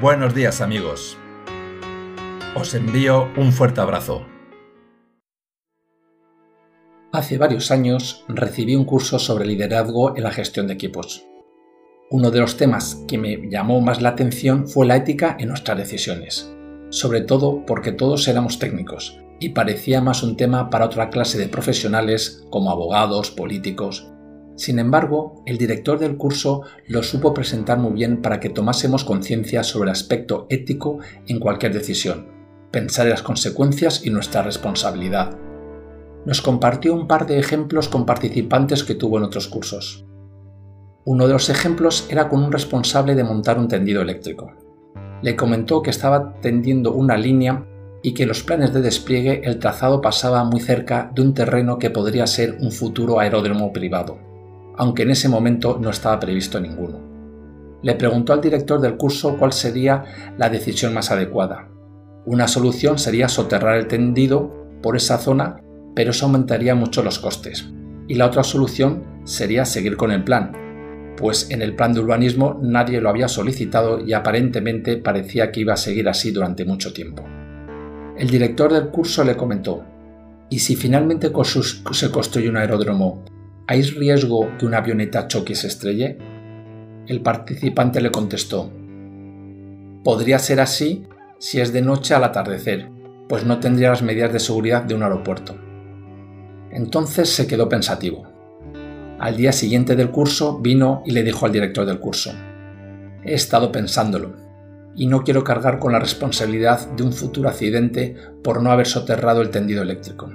Buenos días amigos. Os envío un fuerte abrazo. Hace varios años recibí un curso sobre liderazgo en la gestión de equipos. Uno de los temas que me llamó más la atención fue la ética en nuestras decisiones, sobre todo porque todos éramos técnicos y parecía más un tema para otra clase de profesionales como abogados, políticos. Sin embargo, el director del curso lo supo presentar muy bien para que tomásemos conciencia sobre el aspecto ético en cualquier decisión, pensar en las consecuencias y nuestra responsabilidad nos compartió un par de ejemplos con participantes que tuvo en otros cursos. Uno de los ejemplos era con un responsable de montar un tendido eléctrico. Le comentó que estaba tendiendo una línea y que los planes de despliegue el trazado pasaba muy cerca de un terreno que podría ser un futuro aeródromo privado, aunque en ese momento no estaba previsto ninguno. Le preguntó al director del curso cuál sería la decisión más adecuada. Una solución sería soterrar el tendido por esa zona pero eso aumentaría mucho los costes. Y la otra solución sería seguir con el plan, pues en el plan de urbanismo nadie lo había solicitado y aparentemente parecía que iba a seguir así durante mucho tiempo. El director del curso le comentó, ¿y si finalmente se construye un aeródromo, ¿hay riesgo que una avioneta choque y se estrelle? El participante le contestó, podría ser así si es de noche al atardecer, pues no tendría las medidas de seguridad de un aeropuerto. Entonces se quedó pensativo. Al día siguiente del curso vino y le dijo al director del curso, He estado pensándolo, y no quiero cargar con la responsabilidad de un futuro accidente por no haber soterrado el tendido eléctrico.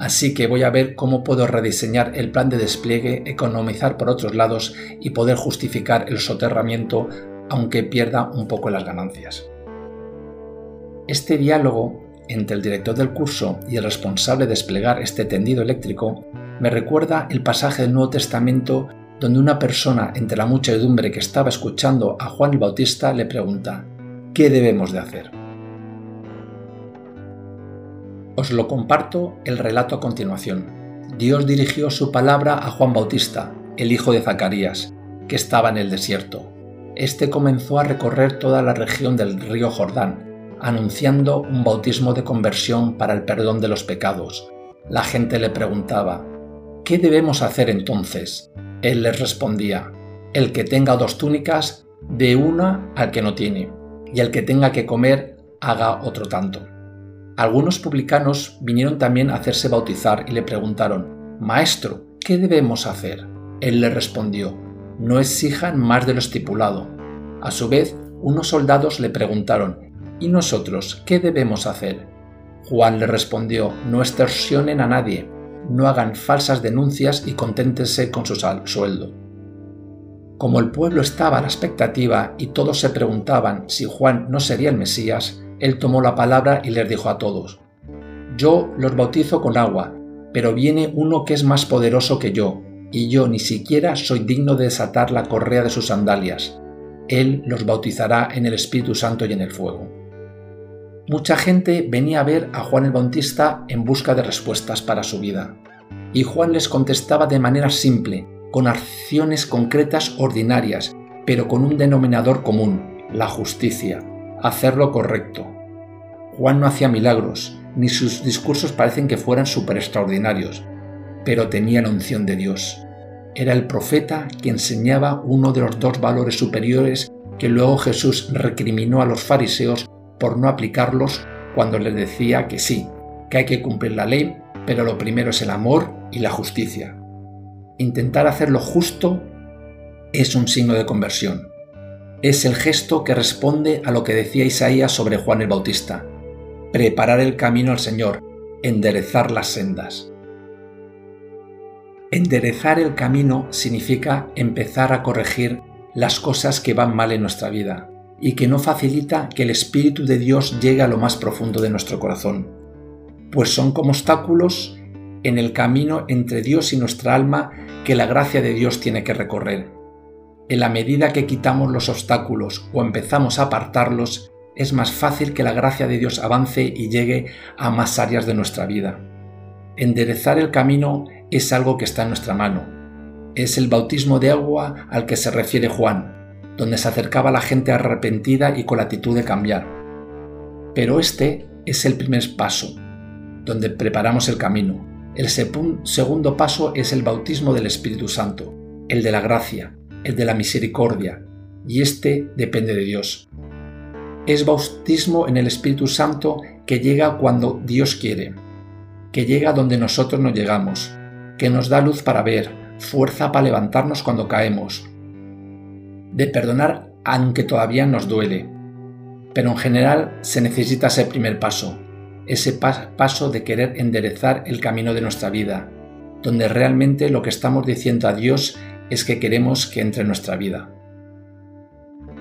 Así que voy a ver cómo puedo rediseñar el plan de despliegue, economizar por otros lados y poder justificar el soterramiento aunque pierda un poco las ganancias. Este diálogo entre el director del curso y el responsable de desplegar este tendido eléctrico me recuerda el pasaje del Nuevo Testamento donde una persona entre la muchedumbre que estaba escuchando a Juan el Bautista le pregunta, ¿qué debemos de hacer? Os lo comparto el relato a continuación. Dios dirigió su palabra a Juan Bautista, el hijo de Zacarías, que estaba en el desierto. Este comenzó a recorrer toda la región del río Jordán, anunciando un bautismo de conversión para el perdón de los pecados. La gente le preguntaba, ¿qué debemos hacer entonces? Él les respondía, el que tenga dos túnicas, dé una al que no tiene, y el que tenga que comer, haga otro tanto. Algunos publicanos vinieron también a hacerse bautizar y le preguntaron, Maestro, ¿qué debemos hacer? Él les respondió, no exijan más de lo estipulado. A su vez, unos soldados le preguntaron, ¿Y nosotros qué debemos hacer? Juan le respondió, no extorsionen a nadie, no hagan falsas denuncias y conténtense con su sueldo. Como el pueblo estaba a la expectativa y todos se preguntaban si Juan no sería el Mesías, él tomó la palabra y les dijo a todos, Yo los bautizo con agua, pero viene uno que es más poderoso que yo, y yo ni siquiera soy digno de desatar la correa de sus sandalias. Él los bautizará en el Espíritu Santo y en el fuego. Mucha gente venía a ver a Juan el Bautista en busca de respuestas para su vida. Y Juan les contestaba de manera simple, con acciones concretas ordinarias, pero con un denominador común, la justicia, hacer lo correcto. Juan no hacía milagros, ni sus discursos parecen que fueran súper extraordinarios, pero tenía la unción de Dios. Era el profeta que enseñaba uno de los dos valores superiores que luego Jesús recriminó a los fariseos por no aplicarlos cuando les decía que sí, que hay que cumplir la ley, pero lo primero es el amor y la justicia. Intentar hacer lo justo es un signo de conversión. Es el gesto que responde a lo que decía Isaías sobre Juan el Bautista. Preparar el camino al Señor, enderezar las sendas. Enderezar el camino significa empezar a corregir las cosas que van mal en nuestra vida, y que no facilita que el Espíritu de Dios llegue a lo más profundo de nuestro corazón, pues son como obstáculos en el camino entre Dios y nuestra alma que la gracia de Dios tiene que recorrer. En la medida que quitamos los obstáculos o empezamos a apartarlos, es más fácil que la gracia de Dios avance y llegue a más áreas de nuestra vida. Enderezar el camino es algo que está en nuestra mano. Es el bautismo de agua al que se refiere Juan, donde se acercaba la gente arrepentida y con la actitud de cambiar. Pero este es el primer paso, donde preparamos el camino. El segundo paso es el bautismo del Espíritu Santo, el de la gracia, el de la misericordia, y este depende de Dios. Es bautismo en el Espíritu Santo que llega cuando Dios quiere, que llega donde nosotros no llegamos, que nos da luz para ver, fuerza para levantarnos cuando caemos, de perdonar aunque todavía nos duele. Pero en general se necesita ese primer paso, ese paso de querer enderezar el camino de nuestra vida, donde realmente lo que estamos diciendo a Dios es que queremos que entre en nuestra vida.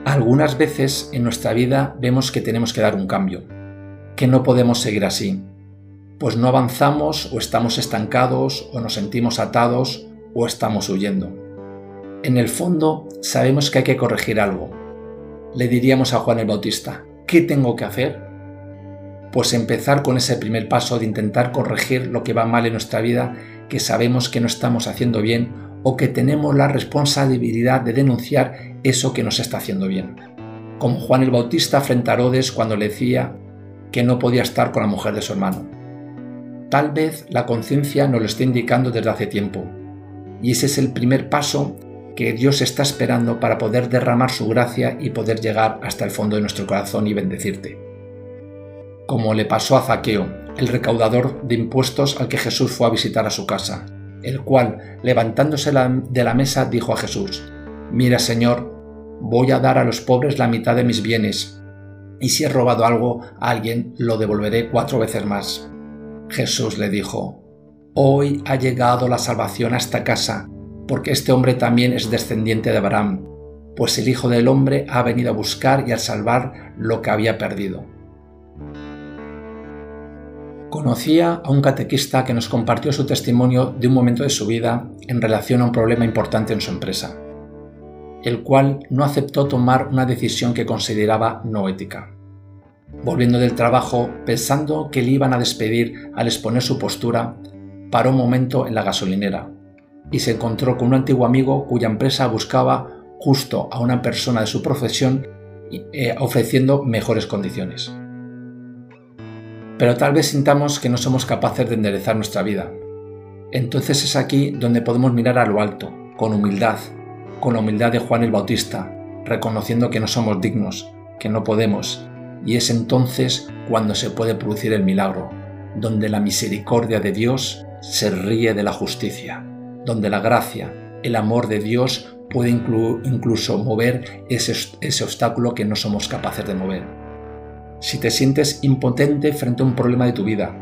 Algunas veces en nuestra vida vemos que tenemos que dar un cambio, que no podemos seguir así, pues no avanzamos o estamos estancados o nos sentimos atados o estamos huyendo. En el fondo sabemos que hay que corregir algo. Le diríamos a Juan el Bautista, ¿qué tengo que hacer? Pues empezar con ese primer paso de intentar corregir lo que va mal en nuestra vida, que sabemos que no estamos haciendo bien o que tenemos la responsabilidad de denunciar eso que nos está haciendo bien. Como Juan el Bautista frente a Herodes cuando le decía que no podía estar con la mujer de su hermano. Tal vez la conciencia nos lo esté indicando desde hace tiempo, y ese es el primer paso que Dios está esperando para poder derramar su gracia y poder llegar hasta el fondo de nuestro corazón y bendecirte. Como le pasó a Zaqueo, el recaudador de impuestos al que Jesús fue a visitar a su casa, el cual, levantándose de la mesa, dijo a Jesús, Mira, Señor, voy a dar a los pobres la mitad de mis bienes, y si he robado algo a alguien, lo devolveré cuatro veces más. Jesús le dijo, Hoy ha llegado la salvación a esta casa, porque este hombre también es descendiente de Abraham, pues el Hijo del Hombre ha venido a buscar y a salvar lo que había perdido. Conocía a un catequista que nos compartió su testimonio de un momento de su vida en relación a un problema importante en su empresa, el cual no aceptó tomar una decisión que consideraba no ética. Volviendo del trabajo, pensando que le iban a despedir al exponer su postura, paró un momento en la gasolinera y se encontró con un antiguo amigo cuya empresa buscaba justo a una persona de su profesión eh, ofreciendo mejores condiciones pero tal vez sintamos que no somos capaces de enderezar nuestra vida. Entonces es aquí donde podemos mirar a lo alto, con humildad, con la humildad de Juan el Bautista, reconociendo que no somos dignos, que no podemos, y es entonces cuando se puede producir el milagro, donde la misericordia de Dios se ríe de la justicia, donde la gracia, el amor de Dios puede incluso mover ese, obstáculo que no somos capaces de mover si te sientes impotente frente a un problema de tu vida,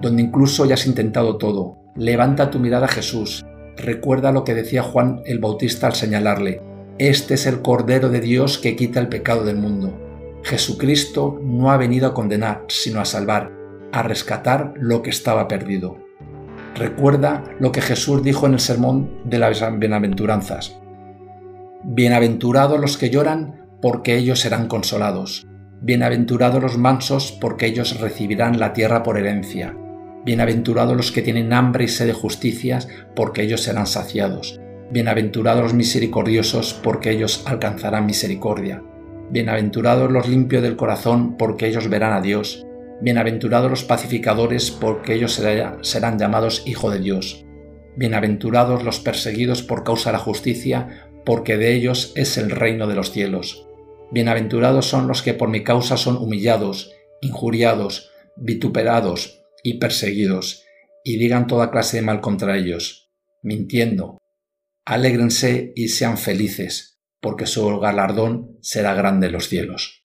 donde incluso ya has intentado todo, levanta tu mirada a Jesús. Recuerda lo que decía Juan el Bautista al señalarle, este es el Cordero de Dios que quita el pecado del mundo. Jesucristo no ha venido a condenar, sino a salvar, a rescatar lo que estaba perdido. Recuerda lo que Jesús dijo en el sermón de las bienaventuranzas. Bienaventurados los que lloran, porque ellos serán consolados. Bienaventurados los mansos, porque ellos recibirán la tierra por herencia. Bienaventurados los que tienen hambre y sed de justicias, porque ellos serán saciados. Bienaventurados los misericordiosos, porque ellos alcanzarán misericordia. Bienaventurados los limpios del corazón, porque ellos verán a Dios. Bienaventurados los pacificadores, porque ellos serán llamados Hijo de Dios. Bienaventurados los perseguidos por causa de la justicia, porque de ellos es el reino de los cielos. Bienaventurados son los que por mi causa son humillados, injuriados, vituperados y perseguidos, y digan toda clase de mal contra ellos, mintiendo. Alégrense y sean felices, porque su galardón será grande en los cielos.